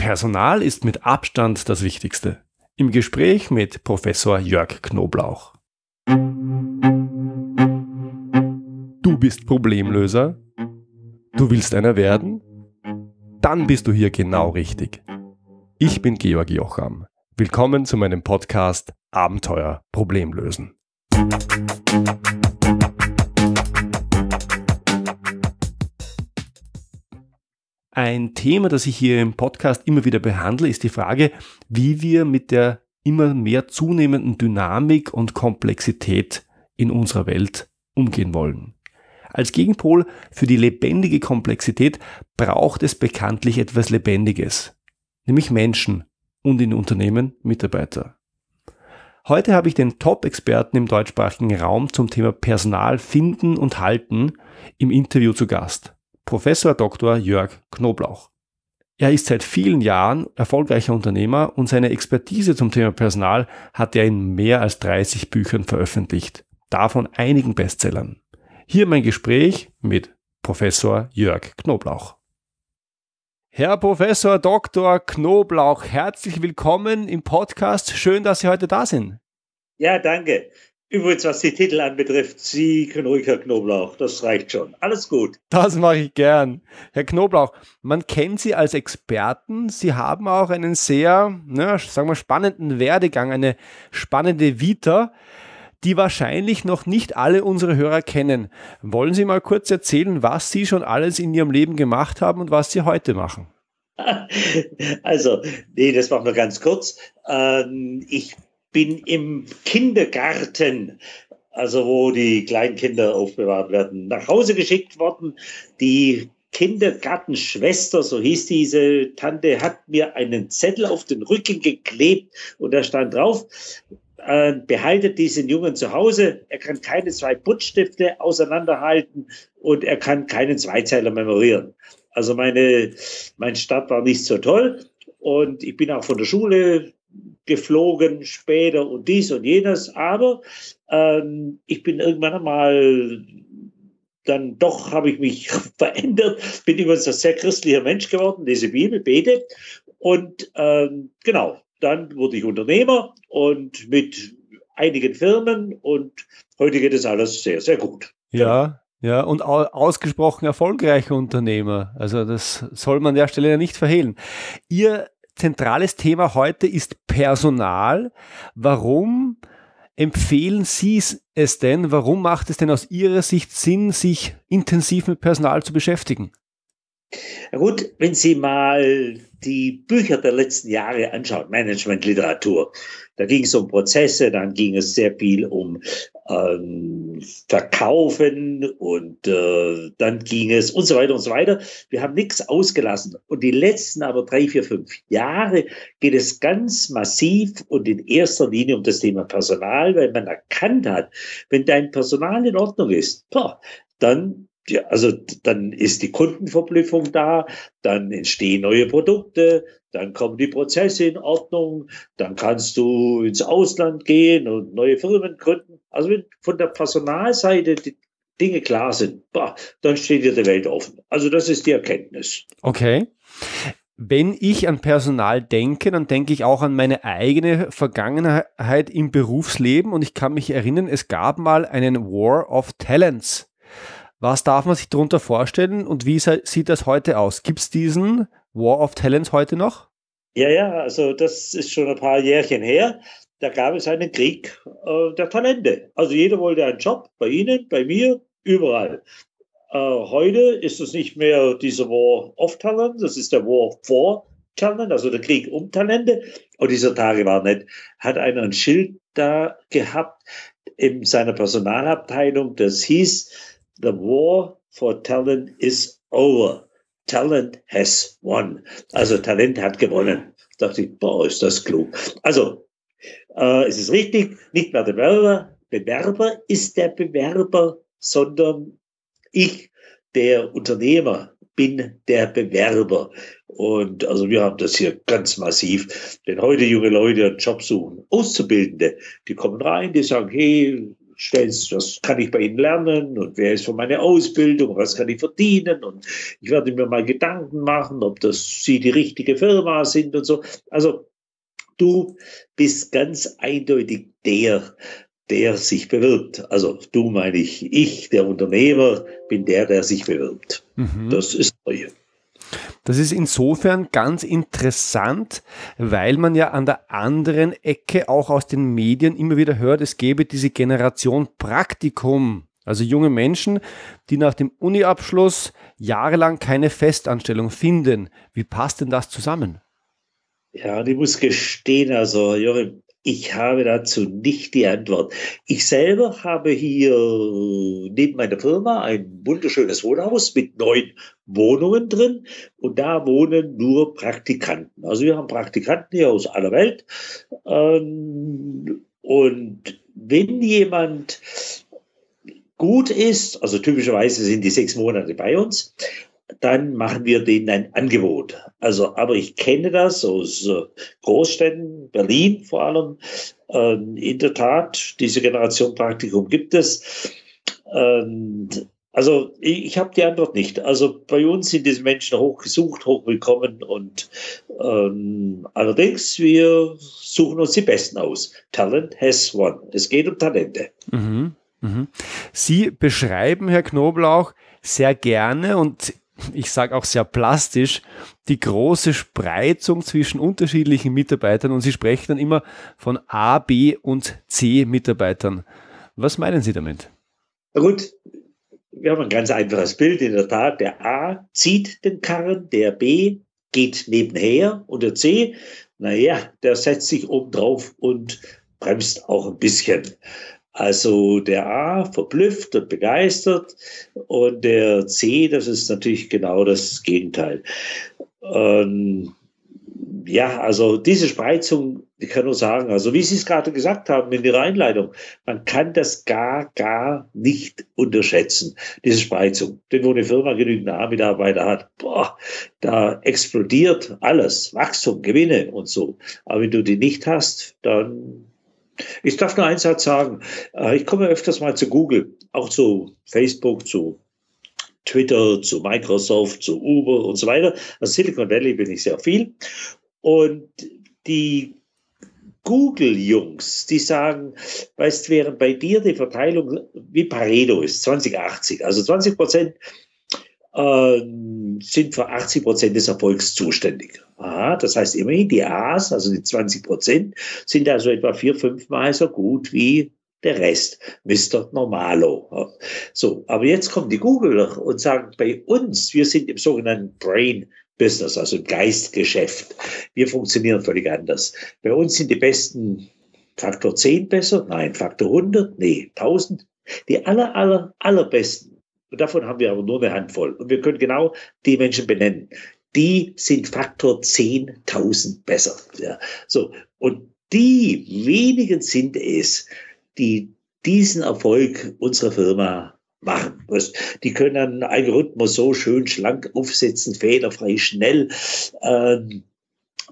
Personal ist mit Abstand das Wichtigste. Im Gespräch mit Professor Jörg Knoblauch. Du bist Problemlöser? Du willst einer werden? Dann bist du hier genau richtig. Ich bin Georg Jocham. Willkommen zu meinem Podcast Abenteuer Problemlösen. Ein Thema, das ich hier im Podcast immer wieder behandle, ist die Frage, wie wir mit der immer mehr zunehmenden Dynamik und Komplexität in unserer Welt umgehen wollen. Als Gegenpol für die lebendige Komplexität braucht es bekanntlich etwas Lebendiges, nämlich Menschen und in Unternehmen Mitarbeiter. Heute habe ich den Top-Experten im deutschsprachigen Raum zum Thema Personal finden und halten im Interview zu Gast. Professor Dr. Jörg Knoblauch. Er ist seit vielen Jahren erfolgreicher Unternehmer und seine Expertise zum Thema Personal hat er in mehr als 30 Büchern veröffentlicht, davon einigen Bestsellern. Hier mein Gespräch mit Professor Jörg Knoblauch. Herr Professor Dr. Knoblauch, herzlich willkommen im Podcast. Schön, dass Sie heute da sind. Ja, danke. Übrigens, was die Titel anbetrifft, Sie können ruhig, Herr Knoblauch, das reicht schon. Alles gut. Das mache ich gern. Herr Knoblauch, man kennt Sie als Experten. Sie haben auch einen sehr, ne, sagen wir, spannenden Werdegang, eine spannende Vita, die wahrscheinlich noch nicht alle unsere Hörer kennen. Wollen Sie mal kurz erzählen, was Sie schon alles in Ihrem Leben gemacht haben und was Sie heute machen? Also, nee, das machen wir ganz kurz. Ähm, ich bin im Kindergarten, also wo die Kleinkinder aufbewahrt werden, nach Hause geschickt worden. Die Kindergartenschwester, so hieß diese Tante, hat mir einen Zettel auf den Rücken geklebt und da stand drauf, äh, behaltet diesen Jungen zu Hause. Er kann keine zwei Puttstifte auseinanderhalten und er kann keinen Zweizeiler memorieren. Also meine, mein Start war nicht so toll und ich bin auch von der Schule geflogen später und dies und jenes. Aber ähm, ich bin irgendwann einmal dann doch habe ich mich verändert, bin immer so sehr christlicher Mensch geworden, diese Bibel, bete. Und ähm, genau, dann wurde ich Unternehmer und mit einigen Firmen und heute geht es alles sehr, sehr gut. Ja, ja, und ausgesprochen erfolgreicher Unternehmer. Also das soll man an der Stelle ja nicht verhehlen. Ihr zentrales Thema heute ist Personal. Warum empfehlen Sie es denn? Warum macht es denn aus Ihrer Sicht Sinn, sich intensiv mit Personal zu beschäftigen? Ja gut, wenn Sie mal die Bücher der letzten Jahre anschauen, Managementliteratur, da ging es um Prozesse, dann ging es sehr viel um ähm, Verkaufen und äh, dann ging es und so weiter und so weiter. Wir haben nichts ausgelassen. Und die letzten aber drei, vier, fünf Jahre geht es ganz massiv und in erster Linie um das Thema Personal, weil man erkannt hat, wenn dein Personal in Ordnung ist, boah, dann ja, also dann ist die Kundenverblüffung da, dann entstehen neue Produkte, dann kommen die Prozesse in Ordnung, dann kannst du ins Ausland gehen und neue Firmen gründen. Also wenn von der Personalseite die Dinge klar sind, boah, dann steht dir die Welt offen. Also das ist die Erkenntnis. Okay. Wenn ich an Personal denke, dann denke ich auch an meine eigene Vergangenheit im Berufsleben und ich kann mich erinnern, es gab mal einen War of Talents. Was darf man sich darunter vorstellen und wie sieht das heute aus? Gibt es diesen War of Talents heute noch? Ja, ja, also das ist schon ein paar Jährchen her. Da gab es einen Krieg äh, der Talente. Also jeder wollte einen Job, bei Ihnen, bei mir, überall. Äh, heute ist es nicht mehr dieser War of Talent, das ist der War for Talent, also der Krieg um Talente. Und dieser Tage war nicht. Hat einer ein Schild da gehabt in seiner Personalabteilung, das hieß, The war for talent is over. Talent has won. Also Talent hat gewonnen. Da dachte ich, boah, ist das klug. Also, äh, es ist richtig, nicht mehr der Bewerber, Bewerber ist der Bewerber, sondern ich, der Unternehmer, bin der Bewerber. Und also wir haben das hier ganz massiv. Wenn heute junge Leute einen Job suchen, Auszubildende, die kommen rein, die sagen, hey, stellst, was kann ich bei Ihnen lernen und wer ist für meine Ausbildung, was kann ich verdienen und ich werde mir mal Gedanken machen, ob das Sie die richtige Firma sind und so. Also du bist ganz eindeutig der, der sich bewirbt. Also du meine ich, ich, der Unternehmer, bin der, der sich bewirbt. Mhm. Das ist neu. Das ist insofern ganz interessant, weil man ja an der anderen Ecke auch aus den Medien immer wieder hört, es gäbe diese Generation Praktikum. Also junge Menschen, die nach dem Uniabschluss jahrelang keine Festanstellung finden. Wie passt denn das zusammen? Ja, ich muss gestehen, also Joachim, ich habe dazu nicht die Antwort. Ich selber habe hier neben meiner Firma ein wunderschönes Wohnhaus mit neun Wohnungen drin und da wohnen nur Praktikanten. Also wir haben Praktikanten hier aus aller Welt. Ähm, und wenn jemand gut ist, also typischerweise sind die sechs Monate bei uns, dann machen wir denen ein Angebot. Also, aber ich kenne das aus äh, Großstädten, Berlin vor allem. Ähm, in der Tat, diese Generation Praktikum gibt es. Und also ich, habe die Antwort nicht. Also bei uns sind diese Menschen hochgesucht, hochwillkommen und ähm, allerdings wir suchen uns die Besten aus. Talent has one. Es geht um Talente. Mhm, mhm. Sie beschreiben, Herr Knoblauch, sehr gerne und ich sage auch sehr plastisch, die große Spreizung zwischen unterschiedlichen Mitarbeitern und Sie sprechen dann immer von A, B und C Mitarbeitern. Was meinen Sie damit? Na gut, wir haben ein ganz einfaches Bild. In der Tat, der A zieht den Karren, der B geht nebenher und der C, naja, der setzt sich oben drauf und bremst auch ein bisschen. Also der A verblüfft und begeistert und der C, das ist natürlich genau das Gegenteil. Ähm, ja, also diese Spreizung, ich kann nur sagen, also wie Sie es gerade gesagt haben in Ihrer Einleitung, man kann das gar, gar nicht unterschätzen, diese Spreizung. Denn wo eine Firma genügend A-Mitarbeiter hat, boah, da explodiert alles, Wachstum, Gewinne und so. Aber wenn du die nicht hast, dann ich darf nur einen Satz sagen. Äh, ich komme öfters mal zu Google, auch zu Facebook, zu Twitter, zu Microsoft, zu Uber und so weiter. Also Silicon Valley bin ich sehr viel. Und die Google-Jungs, die sagen, weißt, während bei dir die Verteilung wie Pareto ist, 2080, also 20 Prozent äh, sind für 80 Prozent des Erfolgs zuständig. Aha, das heißt immerhin die A's, also die 20 Prozent, sind also etwa vier, fünfmal so gut wie der Rest, Mr. Normalo. So, aber jetzt kommen die Googler und sagen, bei uns, wir sind im sogenannten Brain Business, also im Geistgeschäft. Wir funktionieren völlig anders. Bei uns sind die besten Faktor 10 besser? Nein, Faktor 100? Nee, 1000. Die aller, aller, allerbesten und davon haben wir aber nur eine Handvoll. Und wir können genau die Menschen benennen. Die sind Faktor 10.000 besser. Ja. So. Und die wenigen sind es, die diesen Erfolg unserer Firma machen. Die können einen Algorithmus so schön schlank aufsetzen, fehlerfrei, schnell. Ähm,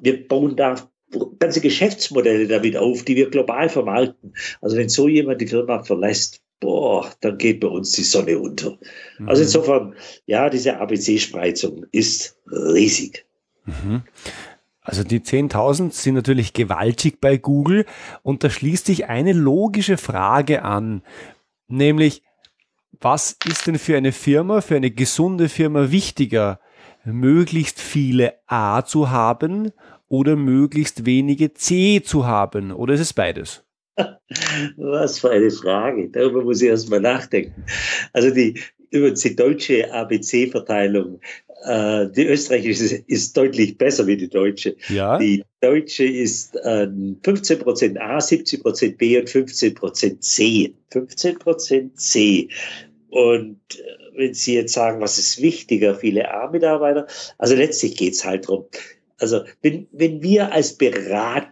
wir bauen da ganze Geschäftsmodelle damit auf, die wir global vermarkten. Also wenn so jemand die Firma verlässt, boah, dann geht bei uns die Sonne unter. Mhm. Also insofern, ja, diese ABC-Spreizung ist riesig. Mhm. Also die 10.000 sind natürlich gewaltig bei Google und da schließt sich eine logische Frage an, nämlich was ist denn für eine Firma, für eine gesunde Firma wichtiger, möglichst viele A zu haben oder möglichst wenige C zu haben? Oder ist es beides? Was für eine Frage. Darüber muss ich erst mal nachdenken. Also die, übrigens die deutsche ABC-Verteilung, äh, die österreichische ist, ist, deutlich besser wie die deutsche. Ja. Die deutsche ist äh, 15% A, 70% B und 15% C. 15% C. Und äh, wenn Sie jetzt sagen, was ist wichtiger, viele A-Mitarbeiter, also letztlich geht's halt drum. Also wenn, wenn wir als Berater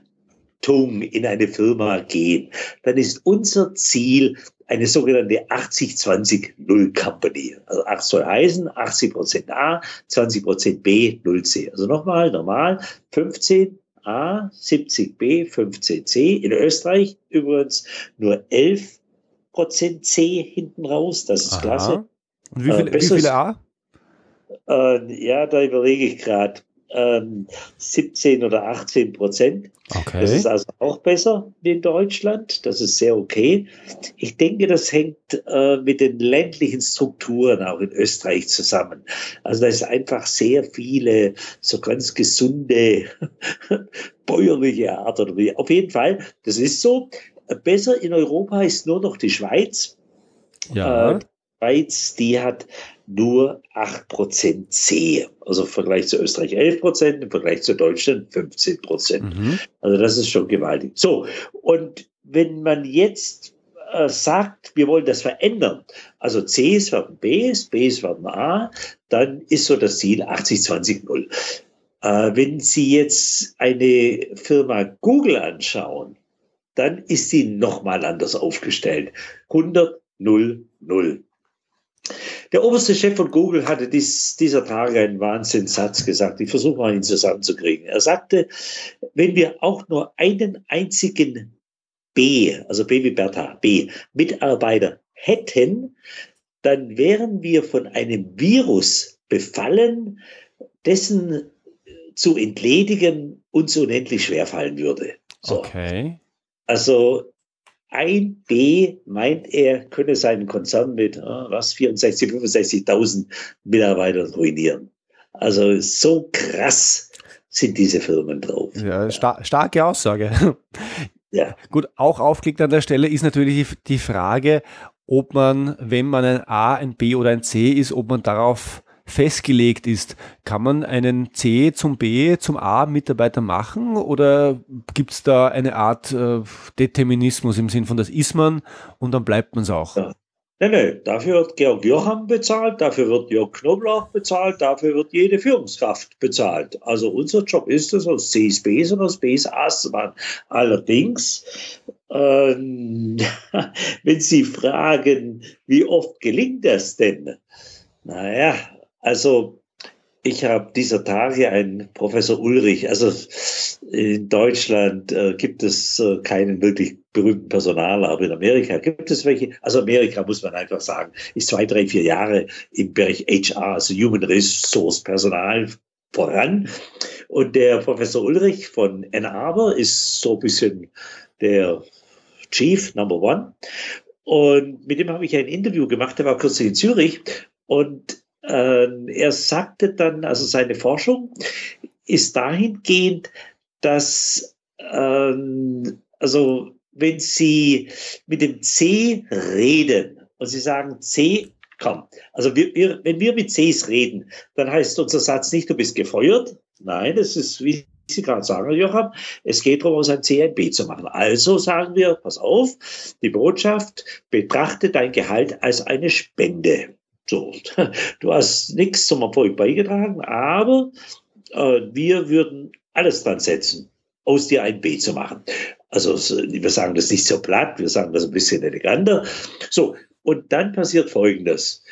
in eine Firma gehen, dann ist unser Ziel eine sogenannte 80-20-0 Company. Also 8 soll heißen 80 Prozent A, 20 Prozent B, 0 C. Also nochmal, normal, 15 A, 70 B, 15 C. In Österreich übrigens nur 11 Prozent C hinten raus. Das ist Aha. klasse. Und wie, viel, äh, wie viele A? Äh, ja, da überlege ich gerade. Ähm, 17 oder 18 Prozent. Okay. Das ist also auch besser wie in Deutschland. Das ist sehr okay. Ich denke, das hängt äh, mit den ländlichen Strukturen auch in Österreich zusammen. Also da ist einfach sehr viele so ganz gesunde bäuerliche Art oder wie. Auf jeden Fall, das ist so. Besser in Europa ist nur noch die Schweiz. Ja. Äh, Schweiz, die hat nur 8% C. Also im Vergleich zu Österreich 11%, im Vergleich zu Deutschland 15%. Mhm. Also das ist schon gewaltig. So, und wenn man jetzt äh, sagt, wir wollen das verändern, also C ist werden B, B ist werden A, dann ist so das Ziel 80-20-0. Äh, wenn Sie jetzt eine Firma Google anschauen, dann ist sie nochmal anders aufgestellt. 100, 0, 0. Der oberste Chef von Google hatte dies, dieser Tage einen Wahnsinnssatz gesagt. Ich versuche mal ihn zusammenzukriegen. Er sagte, wenn wir auch nur einen einzigen B, also B wie Bertha, B, Mitarbeiter hätten, dann wären wir von einem Virus befallen, dessen zu entledigen uns unendlich schwerfallen würde. So. Okay. Also ein B meint er, könne seinen Konzern mit ah, was 64, 65.000 Mitarbeitern ruinieren. Also so krass sind diese Firmen drauf. Ja, star starke Aussage. Ja. Gut, auch aufgelegt an der Stelle ist natürlich die Frage, ob man, wenn man ein A, ein B oder ein C ist, ob man darauf festgelegt ist. Kann man einen C zum B, zum A Mitarbeiter machen oder gibt es da eine Art äh, Determinismus im Sinn von, das ist man und dann bleibt man es auch? Ja. Nein, nein, dafür wird Georg Johann bezahlt, dafür wird Jörg Knoblauch bezahlt, dafür wird jede Führungskraft bezahlt. Also unser Job ist es, aus C ist B und aus B ist A zu machen. Allerdings, ähm, wenn Sie fragen, wie oft gelingt das denn? Naja, also ich habe dieser Tage einen Professor Ulrich, also in Deutschland äh, gibt es äh, keinen wirklich berühmten Personaler, aber in Amerika gibt es welche. Also Amerika muss man einfach sagen, ist zwei, drei, vier Jahre im Bereich HR, also Human Resource Personal voran. Und der Professor Ulrich von Ann Arbor ist so ein bisschen der Chief Number One. Und mit dem habe ich ein Interview gemacht, der war kürzlich in Zürich. Und er sagte dann, also seine Forschung ist dahingehend, dass ähm, also wenn Sie mit dem C reden und Sie sagen C, komm, also wir, wir, wenn wir mit Cs reden, dann heißt unser Satz nicht, du bist gefeuert. Nein, das ist, wie Sie gerade sagen, Joachim, es geht darum, aus einem C ein B zu machen. Also sagen wir, pass auf, die Botschaft, betrachte dein Gehalt als eine Spende. So, du hast nichts zum Erfolg beigetragen, aber äh, wir würden alles dran setzen, aus dir ein B zu machen. Also wir sagen das nicht so platt, wir sagen das ein bisschen eleganter. So, und dann passiert Folgendes.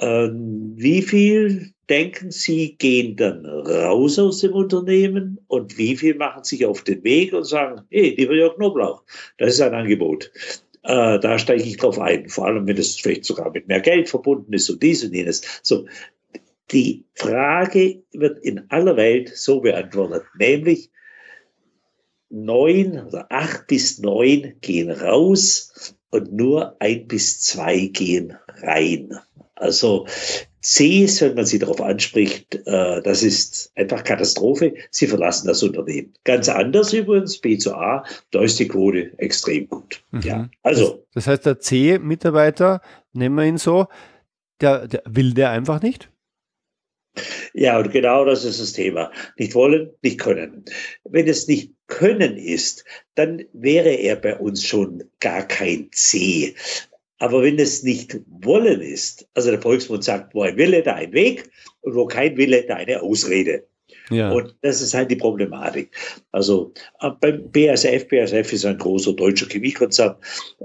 Ähm, wie viel denken Sie gehen dann raus aus dem Unternehmen und wie viel machen sich auf den Weg und sagen, hey, lieber Jörg Knoblauch, das ist ein Angebot. Äh, da steige ich drauf ein, vor allem wenn es vielleicht sogar mit mehr Geld verbunden ist und dies und jenes. So, die Frage wird in aller Welt so beantwortet, nämlich neun oder acht bis neun gehen raus und nur ein bis zwei gehen rein. Also C, wenn man sie darauf anspricht, äh, das ist einfach Katastrophe. Sie verlassen das Unternehmen. Ganz anders übrigens, B zu A, da ist die Quote extrem gut. Mhm. Ja, also. Das, das heißt, der C-Mitarbeiter, nennen wir ihn so, der, der will der einfach nicht? Ja, und genau das ist das Thema. Nicht wollen, nicht können. Wenn es nicht können ist, dann wäre er bei uns schon gar kein C. Aber wenn es nicht wollen ist, also der Volksmund sagt, wo ein Wille, da ein Weg und wo kein Wille, da eine Ausrede. Ja. Und das ist halt die Problematik. Also äh, beim BASF, BASF ist ein großer deutscher Chemiekonzern,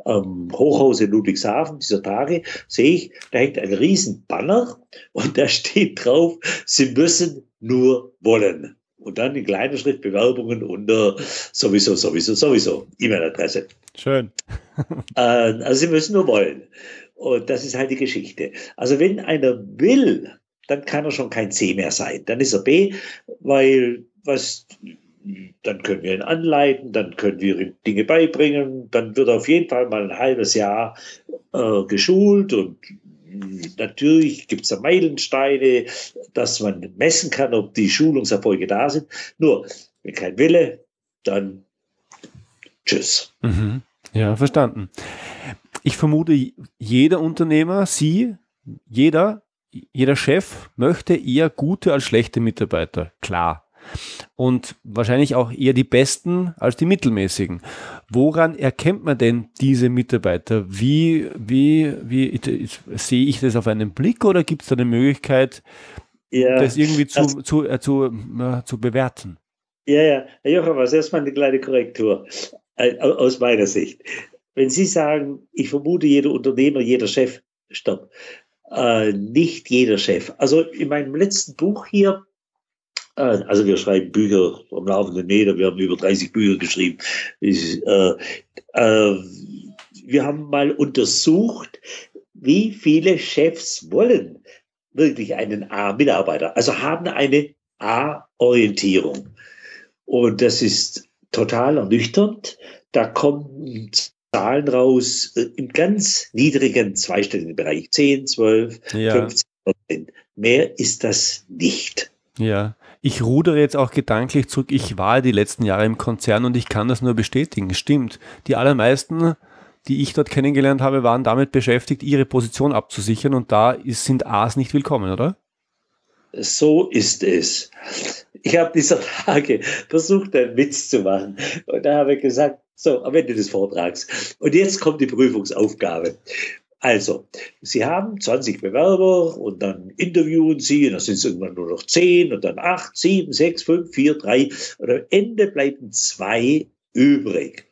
ähm, Hochhaus in Ludwigshafen dieser Tage, sehe ich, da hängt ein riesen Banner und da steht drauf, Sie müssen nur wollen. Und dann in kleiner Schrift Bewerbungen unter sowieso, sowieso, sowieso, E-Mail-Adresse. Schön. Äh, also sie müssen nur wollen. Und das ist halt die Geschichte. Also wenn einer will, dann kann er schon kein C mehr sein. Dann ist er B, weil was, dann können wir ihn anleiten, dann können wir ihm Dinge beibringen, dann wird er auf jeden Fall mal ein halbes Jahr äh, geschult und natürlich gibt es da Meilensteine, dass man messen kann, ob die Schulungserfolge da sind. Nur, wenn kein Wille, dann tschüss. Mhm. Ja, verstanden. Ich vermute, jeder Unternehmer, Sie, jeder, jeder Chef möchte eher gute als schlechte Mitarbeiter. Klar. Und wahrscheinlich auch eher die besten als die mittelmäßigen. Woran erkennt man denn diese Mitarbeiter? Wie, wie, wie sehe ich das auf einen Blick oder gibt es da eine Möglichkeit, ja, das irgendwie zu, also, zu, äh, zu, äh, zu bewerten? Ja, ja. Herr Jochen, was erstmal eine kleine Korrektur aus meiner Sicht. Wenn Sie sagen, ich vermute, jeder Unternehmer, jeder Chef, stopp. Äh, nicht jeder Chef. Also in meinem letzten Buch hier, äh, also wir schreiben Bücher am laufenden Meter, wir haben über 30 Bücher geschrieben. Ich, äh, äh, wir haben mal untersucht, wie viele Chefs wollen wirklich einen A-Mitarbeiter, also haben eine A-Orientierung. Und das ist total ernüchternd. Da kommen Zahlen raus äh, im ganz niedrigen zweistelligen Bereich, 10, 12, ja. 15 Prozent. Mehr ist das nicht. Ja, ich rudere jetzt auch gedanklich zurück. Ich war die letzten Jahre im Konzern und ich kann das nur bestätigen. Stimmt. Die allermeisten, die ich dort kennengelernt habe, waren damit beschäftigt, ihre Position abzusichern und da ist, sind A's nicht willkommen, oder? So ist es. Ich habe dieser Tage versucht, einen Witz zu machen und da habe ich gesagt, so, am Ende des Vortrags. Und jetzt kommt die Prüfungsaufgabe. Also, Sie haben 20 Bewerber und dann interviewen Sie und dann sind es irgendwann nur noch 10 und dann 8, 7, 6, 5, 4, 3 und am Ende bleiben zwei übrig.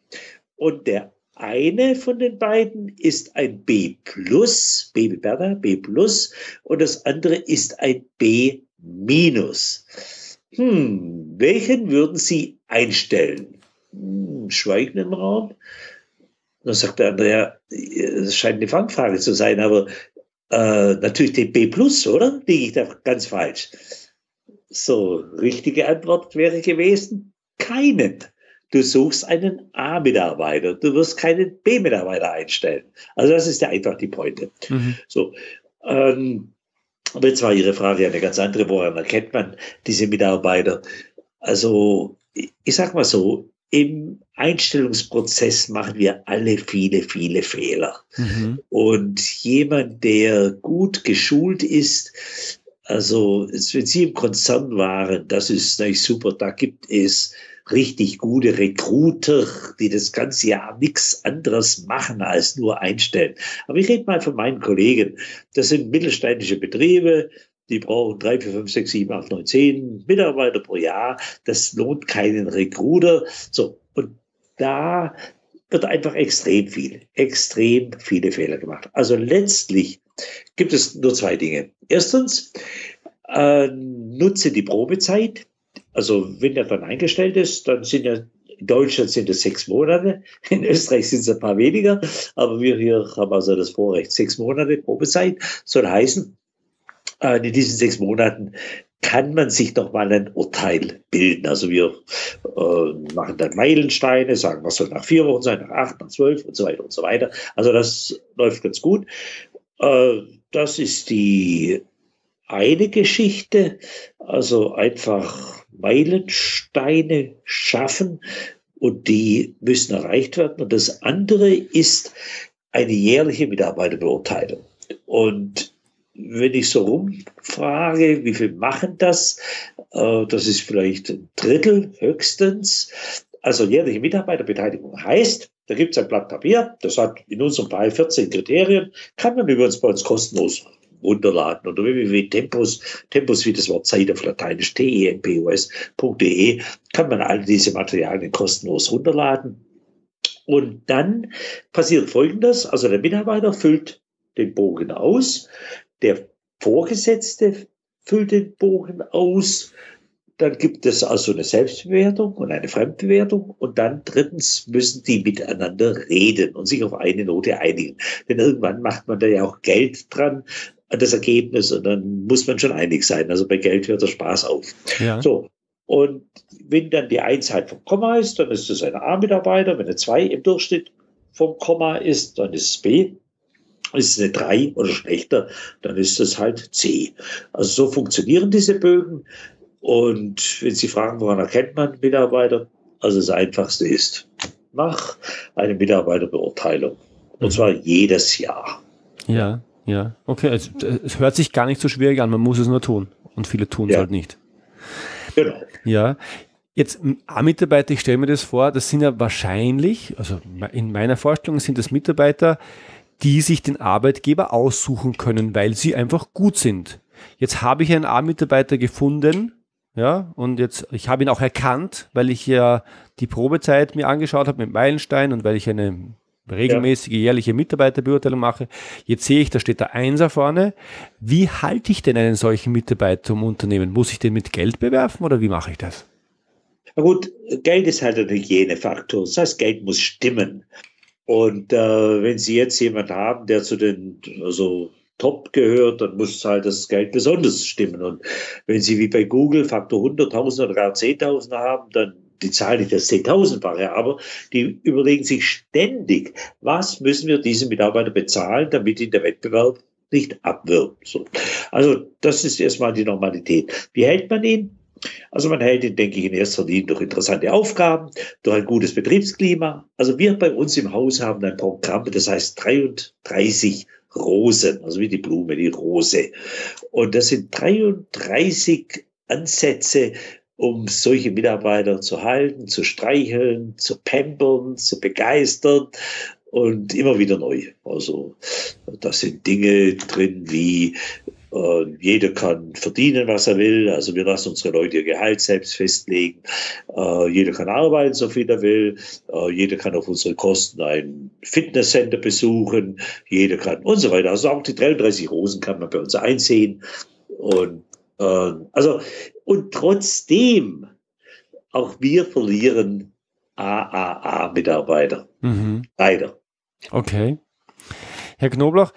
Und der eine von den beiden ist ein B plus, B wie Bertha, B plus und das andere ist ein B minus. Hm, welchen würden Sie einstellen? Hm, Schweigen im Raum. Dann sagt der andere, es scheint eine Fangfrage zu sein, aber äh, natürlich den B plus, oder? Liege ich da ganz falsch? So, richtige Antwort wäre gewesen, keinen. Du suchst einen A-Mitarbeiter, du wirst keinen B-Mitarbeiter einstellen. Also das ist ja einfach die Pointe. Mhm. So, ähm, aber jetzt war Ihre Frage eine ganz andere. Woran erkennt man diese Mitarbeiter? Also, ich sag mal so, im Einstellungsprozess machen wir alle viele, viele Fehler. Mhm. Und jemand, der gut geschult ist, also wenn Sie im Konzern waren, das ist natürlich super, da gibt es richtig gute Recruiter, die das ganze Jahr nichts anderes machen als nur einstellen. Aber ich rede mal von meinen Kollegen. Das sind mittelständische Betriebe, die brauchen drei, vier, fünf, sechs, sieben, acht, neun, zehn Mitarbeiter pro Jahr. Das lohnt keinen Recruiter. So. Und da wird einfach extrem viel, extrem viele Fehler gemacht. Also letztlich gibt es nur zwei Dinge. Erstens, äh, nutze die Probezeit. Also wenn der dann eingestellt ist, dann sind ja in Deutschland sind es sechs Monate, in Österreich sind es ein paar weniger, aber wir hier haben also das Vorrecht, sechs Monate Probezeit soll heißen, äh, in diesen sechs Monaten kann man sich noch mal ein Urteil bilden. Also wir äh, machen dann Meilensteine, sagen, was soll nach vier Wochen sein, nach acht, nach zwölf und so weiter und so weiter. Also das läuft ganz gut. Äh, das ist die eine Geschichte. Also einfach Meilensteine schaffen und die müssen erreicht werden. Und das andere ist eine jährliche Mitarbeiterbeurteilung. Und wenn ich so rumfrage, wie viel machen das? Äh, das ist vielleicht ein Drittel höchstens. Also jährliche Mitarbeiterbeteiligung heißt, da gibt es ein Blatt Papier, das hat in unserem Fall 14 Kriterien, kann man übrigens bei uns kostenlos runterladen oder www.tempus, Tempus wie das Wort Zeit auf Lateinisch, tempos.de, kann man all diese Materialien kostenlos runterladen. Und dann passiert Folgendes, also der Mitarbeiter füllt den Bogen aus, der Vorgesetzte füllt den Bogen aus dann gibt es also eine Selbstbewertung und eine Fremdbewertung. Und dann drittens müssen die miteinander reden und sich auf eine Note einigen. Denn irgendwann macht man da ja auch Geld dran an das Ergebnis und dann muss man schon einig sein. Also bei Geld hört der Spaß auf. Ja. So. Und wenn dann die Eins halt vom Komma ist, dann ist es ein A-Mitarbeiter. Wenn eine zwei im Durchschnitt vom Komma ist, dann ist es B. Ist es eine 3 oder schlechter, dann ist es halt C. Also so funktionieren diese Bögen. Und wenn Sie fragen, woran erkennt man Mitarbeiter? Also das Einfachste ist, mach eine Mitarbeiterbeurteilung. Und zwar jedes Jahr. Ja, ja. Okay, es, es hört sich gar nicht so schwierig an, man muss es nur tun. Und viele tun es ja. halt nicht. Genau. Ja. Jetzt A-Mitarbeiter, ich stelle mir das vor, das sind ja wahrscheinlich, also in meiner Vorstellung sind das Mitarbeiter, die sich den Arbeitgeber aussuchen können, weil sie einfach gut sind. Jetzt habe ich einen A-Mitarbeiter gefunden, ja, und jetzt, ich habe ihn auch erkannt, weil ich ja die Probezeit mir angeschaut habe mit Meilenstein und weil ich eine regelmäßige jährliche Mitarbeiterbeurteilung mache. Jetzt sehe ich, da steht der Einser vorne. Wie halte ich denn einen solchen Mitarbeiter im Unternehmen? Muss ich den mit Geld bewerfen oder wie mache ich das? Na gut, Geld ist halt ein Hygienefaktor. Das heißt, Geld muss stimmen. Und äh, wenn Sie jetzt jemanden haben, der zu den, also top gehört, dann muss halt das Geld besonders stimmen. Und wenn Sie wie bei Google Faktor 100.000 oder gar 10.000 haben, dann die Zahl nicht das Zehntausendfache, aber die überlegen sich ständig, was müssen wir diesen Mitarbeiter bezahlen, damit ihn der Wettbewerb nicht abwirbt. So. Also das ist erstmal die Normalität. Wie hält man ihn? Also man hält ihn, denke ich, in erster Linie durch interessante Aufgaben, durch ein gutes Betriebsklima. Also wir bei uns im Haus haben ein Programm, das heißt 33 Rosen, also wie die Blume, die Rose. Und das sind 33 Ansätze, um solche Mitarbeiter zu halten, zu streicheln, zu pampern, zu begeistern und immer wieder neu. Also da sind Dinge drin wie äh, jeder kann verdienen, was er will. Also wir lassen unsere Leute ihr Gehalt selbst festlegen. Äh, jeder kann arbeiten, so viel er will. Äh, jeder kann auf unsere Kosten ein Fitnesscenter besuchen. Jeder kann und so weiter. Also auch die 33 Rosen kann man bei uns einsehen. Und äh, also und trotzdem auch wir verlieren AAA-Mitarbeiter. Mhm. Leider. Okay. Herr Knoblauch,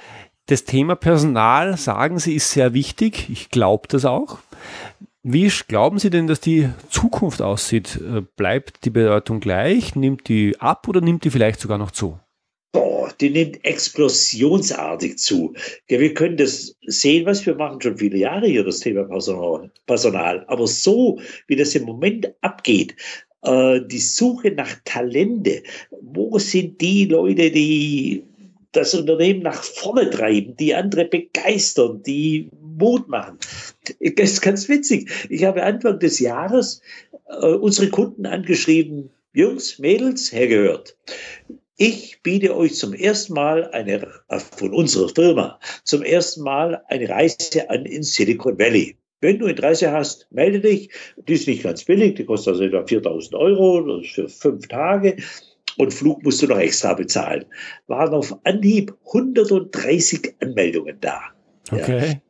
das Thema Personal, sagen Sie, ist sehr wichtig. Ich glaube das auch. Wie glauben Sie denn, dass die Zukunft aussieht? Äh, bleibt die Bedeutung gleich? Nimmt die ab oder nimmt die vielleicht sogar noch zu? Die nimmt explosionsartig zu. Ja, wir können das sehen, was wir machen schon viele Jahre hier, das Thema Personal. Aber so, wie das im Moment abgeht, äh, die Suche nach Talente, wo sind die Leute, die das Unternehmen nach vorne treiben, die andere begeistern, die Mut machen. Das ist ganz witzig. Ich habe Anfang des Jahres äh, unsere Kunden angeschrieben, Jungs, Mädels, hergehört. Ich biete euch zum ersten Mal eine, von unserer Firma, zum ersten Mal eine Reise an in Silicon Valley. Wenn du Interesse hast, melde dich. Die ist nicht ganz billig, die kostet also etwa 4000 Euro für fünf Tage und Flug musst du noch extra bezahlen. Waren auf Anhieb 130 Anmeldungen da. Okay. Ja.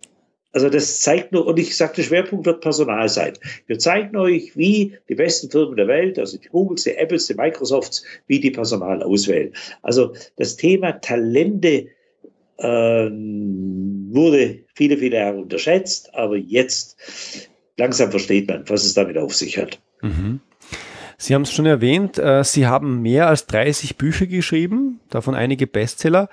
Also das zeigt nur, und ich sagte, Schwerpunkt wird Personal sein. Wir zeigen euch, wie die besten Firmen der Welt, also die Googles, die Apples, die Microsofts, wie die Personal auswählen. Also das Thema Talente äh, wurde viele, viele Jahre unterschätzt, aber jetzt langsam versteht man, was es damit auf sich hat. Mhm. Sie haben es schon erwähnt, äh, Sie haben mehr als 30 Bücher geschrieben, davon einige Bestseller.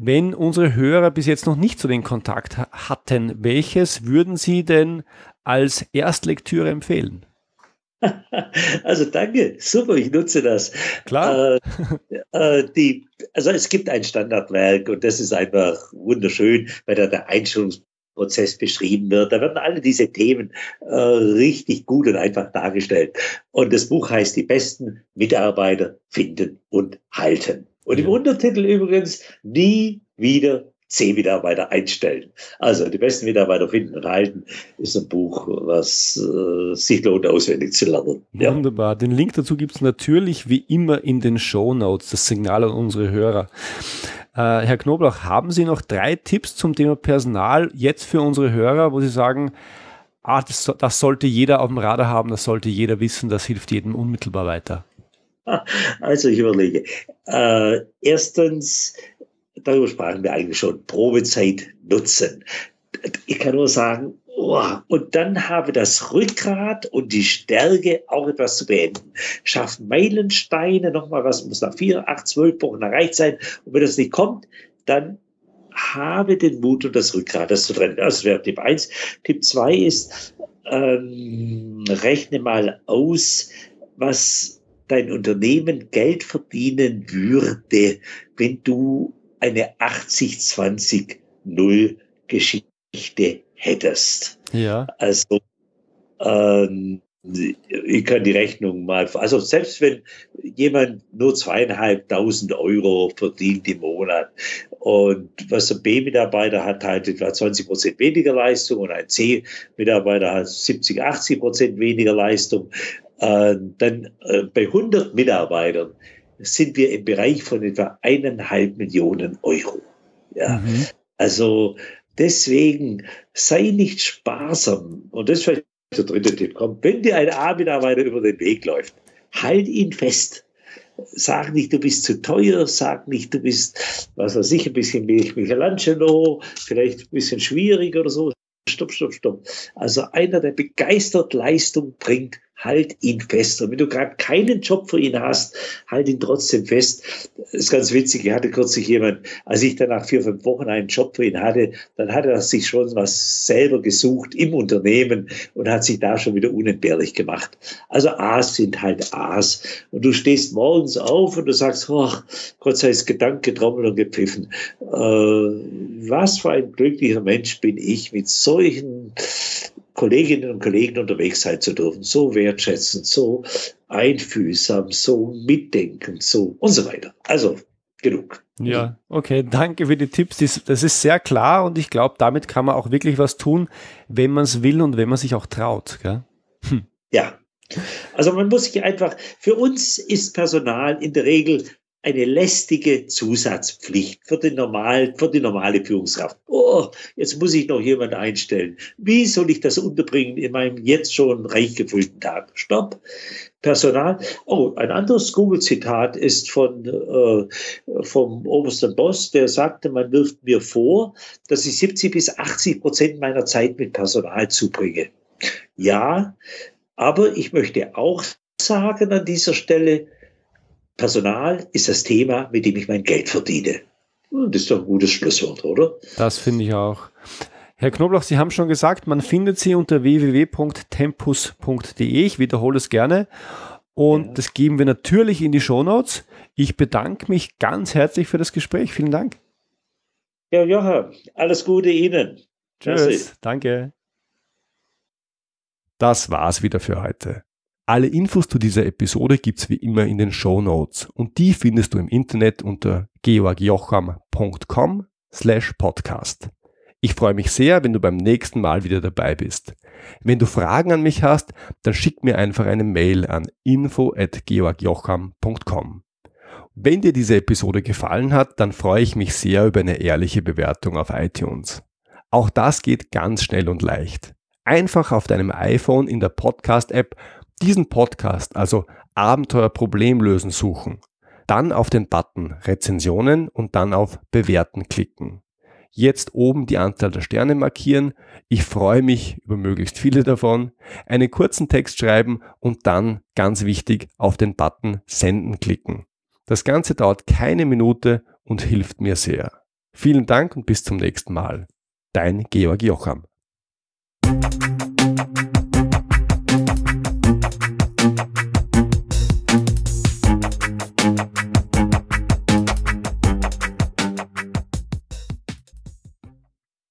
Wenn unsere Hörer bis jetzt noch nicht so den Kontakt hatten, welches würden Sie denn als Erstlektüre empfehlen? Also danke, super, ich nutze das. Klar. Äh, äh, die, also es gibt ein Standardwerk und das ist einfach wunderschön, weil da der Einstellungs Prozess beschrieben wird. Da werden alle diese Themen äh, richtig gut und einfach dargestellt. Und das Buch heißt Die besten Mitarbeiter finden und halten. Und im Untertitel übrigens, nie wieder C-Mitarbeiter einstellen. Also die besten Mitarbeiter finden und halten ist ein Buch, was äh, sich lohnt, auswendig zu lernen. Ja. Wunderbar. Den Link dazu gibt es natürlich wie immer in den Show Notes, das Signal an unsere Hörer. Äh, Herr Knoblauch, haben Sie noch drei Tipps zum Thema Personal jetzt für unsere Hörer, wo Sie sagen, ah, das, das sollte jeder auf dem Radar haben, das sollte jeder wissen, das hilft jedem unmittelbar weiter? Also ich überlege. Äh, erstens, darüber sprachen wir eigentlich schon, Probezeit nutzen. Ich kann nur sagen, oh, und dann habe das Rückgrat und die Stärke, auch etwas zu beenden. Schaffen Meilensteine, nochmal was muss nach vier, acht, zwölf Wochen erreicht sein. Und wenn das nicht kommt, dann habe den Mut und das Rückgrat, das zu trennen. Das wäre Tipp eins. Tipp zwei ist, ähm, rechne mal aus, was dein Unternehmen Geld verdienen würde, wenn du eine 80-20-0-Geschichte hättest. Ja. Also ähm, ich kann die Rechnung mal, also selbst wenn jemand nur zweieinhalbtausend Euro verdient im Monat und was ein B-Mitarbeiter hat halt etwa 20 Prozent weniger Leistung und ein C-Mitarbeiter hat 70, 80 Prozent weniger Leistung, äh, dann äh, bei 100 Mitarbeitern sind wir im Bereich von etwa eineinhalb Millionen Euro. Ja, mhm. also deswegen sei nicht sparsam und das ist vielleicht der dritte Tipp. Komm, wenn dir ein A-Mitarbeiter über den Weg läuft, halt ihn fest. Sag nicht, du bist zu teuer, sag nicht, du bist, was weiß ich, ein bisschen Michelangelo, vielleicht ein bisschen schwierig oder so. Stopp, stopp, stopp. Also einer, der begeistert Leistung bringt, halt ihn fest. Und wenn du gerade keinen Job für ihn hast, halt ihn trotzdem fest. Das ist ganz witzig. Ich hatte kürzlich jemand, als ich dann nach vier, fünf Wochen einen Job für ihn hatte, dann hat er sich schon was selber gesucht im Unternehmen und hat sich da schon wieder unentbehrlich gemacht. Also A's sind halt A's. Und du stehst morgens auf und du sagst, oh, Gott sei es Gedanke, Trommel und gepfiffen. Äh, was für ein glücklicher Mensch bin ich mit solchen Kolleginnen und Kollegen unterwegs sein zu dürfen, so wertschätzend, so einfühlsam, so mitdenkend, so und so weiter. Also genug. Ja, okay, danke für die Tipps. Das ist sehr klar und ich glaube, damit kann man auch wirklich was tun, wenn man es will und wenn man sich auch traut. Hm. Ja, also man muss sich einfach, für uns ist Personal in der Regel eine lästige Zusatzpflicht für, den normal, für die normale Führungskraft. Oh, jetzt muss ich noch jemand einstellen. Wie soll ich das unterbringen in meinem jetzt schon reich gefüllten Tag? Stopp. Personal. Oh, ein anderes Google-Zitat ist von, äh, vom obersten Boss, der sagte, man wirft mir vor, dass ich 70 bis 80 Prozent meiner Zeit mit Personal zubringe. Ja, aber ich möchte auch sagen an dieser Stelle, Personal ist das Thema, mit dem ich mein Geld verdiene. Das ist doch ein gutes Schlusswort, oder? Das finde ich auch. Herr Knobloch, Sie haben schon gesagt, man findet Sie unter www.tempus.de. Ich wiederhole es gerne. Und ja. das geben wir natürlich in die Shownotes. Ich bedanke mich ganz herzlich für das Gespräch. Vielen Dank. Ja, Johann, alles Gute Ihnen. Tschüss. Merci. Danke. Das war's wieder für heute. Alle Infos zu dieser Episode gibt's wie immer in den Show Notes und die findest du im Internet unter georgjocham.com slash podcast. Ich freue mich sehr, wenn du beim nächsten Mal wieder dabei bist. Wenn du Fragen an mich hast, dann schick mir einfach eine Mail an info at georgjocham.com. Wenn dir diese Episode gefallen hat, dann freue ich mich sehr über eine ehrliche Bewertung auf iTunes. Auch das geht ganz schnell und leicht. Einfach auf deinem iPhone in der Podcast-App diesen Podcast, also Abenteuer Problemlösen suchen, dann auf den Button Rezensionen und dann auf Bewerten klicken. Jetzt oben die Anzahl der Sterne markieren. Ich freue mich über möglichst viele davon. Einen kurzen Text schreiben und dann, ganz wichtig, auf den Button Senden klicken. Das Ganze dauert keine Minute und hilft mir sehr. Vielen Dank und bis zum nächsten Mal. Dein Georg Jocham.